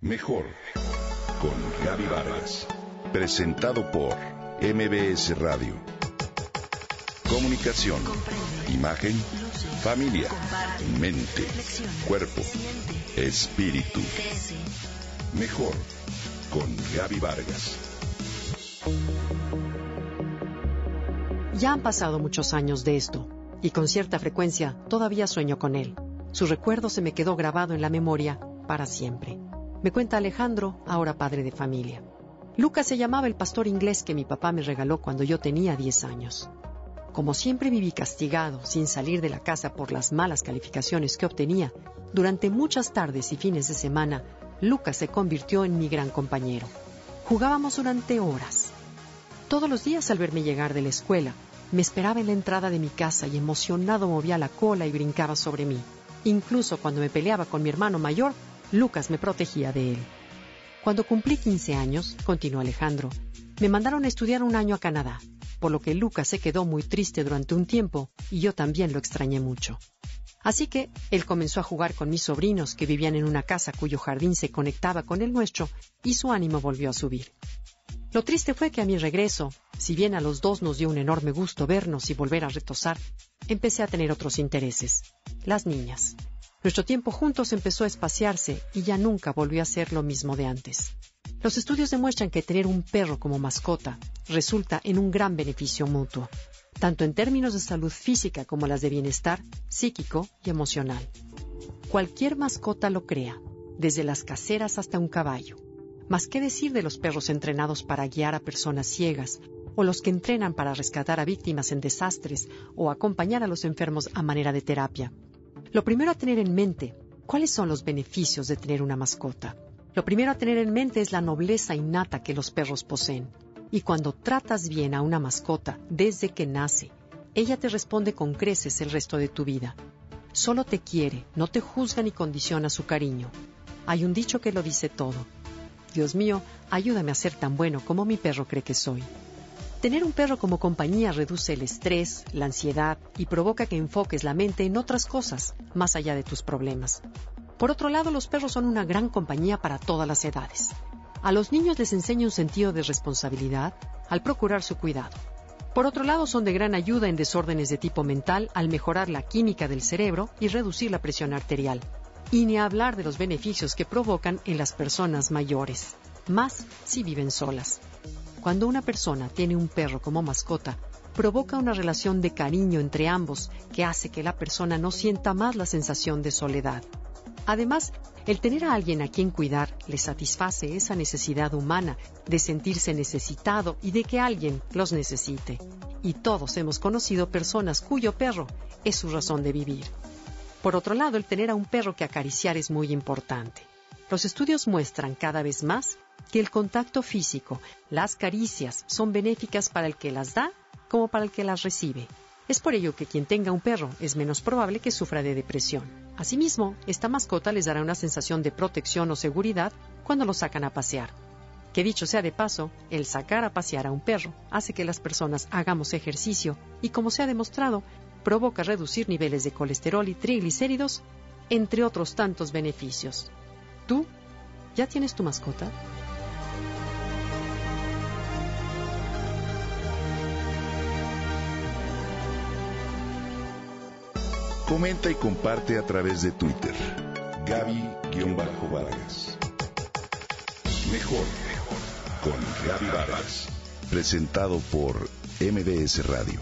Mejor con Gaby Vargas. Presentado por MBS Radio. Comunicación, imagen, familia, mente, cuerpo, espíritu. Mejor con Gaby Vargas. Ya han pasado muchos años de esto, y con cierta frecuencia todavía sueño con él. Su recuerdo se me quedó grabado en la memoria para siempre. Me cuenta Alejandro, ahora padre de familia. Lucas se llamaba el pastor inglés que mi papá me regaló cuando yo tenía 10 años. Como siempre viví castigado, sin salir de la casa por las malas calificaciones que obtenía, durante muchas tardes y fines de semana, Lucas se convirtió en mi gran compañero. Jugábamos durante horas. Todos los días al verme llegar de la escuela, me esperaba en la entrada de mi casa y emocionado movía la cola y brincaba sobre mí. Incluso cuando me peleaba con mi hermano mayor, Lucas me protegía de él. Cuando cumplí 15 años, continuó Alejandro, me mandaron a estudiar un año a Canadá, por lo que Lucas se quedó muy triste durante un tiempo y yo también lo extrañé mucho. Así que él comenzó a jugar con mis sobrinos que vivían en una casa cuyo jardín se conectaba con el nuestro y su ánimo volvió a subir. Lo triste fue que a mi regreso, si bien a los dos nos dio un enorme gusto vernos y volver a retosar, empecé a tener otros intereses, las niñas. Nuestro tiempo juntos empezó a espaciarse y ya nunca volvió a ser lo mismo de antes. Los estudios demuestran que tener un perro como mascota resulta en un gran beneficio mutuo, tanto en términos de salud física como las de bienestar psíquico y emocional. Cualquier mascota lo crea, desde las caseras hasta un caballo. Más qué decir de los perros entrenados para guiar a personas ciegas, o los que entrenan para rescatar a víctimas en desastres o acompañar a los enfermos a manera de terapia. Lo primero a tener en mente, ¿cuáles son los beneficios de tener una mascota? Lo primero a tener en mente es la nobleza innata que los perros poseen. Y cuando tratas bien a una mascota desde que nace, ella te responde con creces el resto de tu vida. Solo te quiere, no te juzga ni condiciona su cariño. Hay un dicho que lo dice todo. Dios mío, ayúdame a ser tan bueno como mi perro cree que soy. Tener un perro como compañía reduce el estrés, la ansiedad y provoca que enfoques la mente en otras cosas, más allá de tus problemas. Por otro lado, los perros son una gran compañía para todas las edades. A los niños les enseña un sentido de responsabilidad al procurar su cuidado. Por otro lado, son de gran ayuda en desórdenes de tipo mental al mejorar la química del cerebro y reducir la presión arterial y ni hablar de los beneficios que provocan en las personas mayores, más si viven solas. Cuando una persona tiene un perro como mascota, provoca una relación de cariño entre ambos que hace que la persona no sienta más la sensación de soledad. Además, el tener a alguien a quien cuidar le satisface esa necesidad humana de sentirse necesitado y de que alguien los necesite. Y todos hemos conocido personas cuyo perro es su razón de vivir. Por otro lado, el tener a un perro que acariciar es muy importante. Los estudios muestran cada vez más que el contacto físico, las caricias, son benéficas para el que las da como para el que las recibe. Es por ello que quien tenga un perro es menos probable que sufra de depresión. Asimismo, esta mascota les dará una sensación de protección o seguridad cuando lo sacan a pasear. Que dicho sea de paso, el sacar a pasear a un perro hace que las personas hagamos ejercicio y, como se ha demostrado, provoca reducir niveles de colesterol y triglicéridos, entre otros tantos beneficios. ¿Tú ya tienes tu mascota? Comenta y comparte a través de Twitter. Gaby-Vargas. Mejor con Gaby Vargas. Presentado por MBS Radio.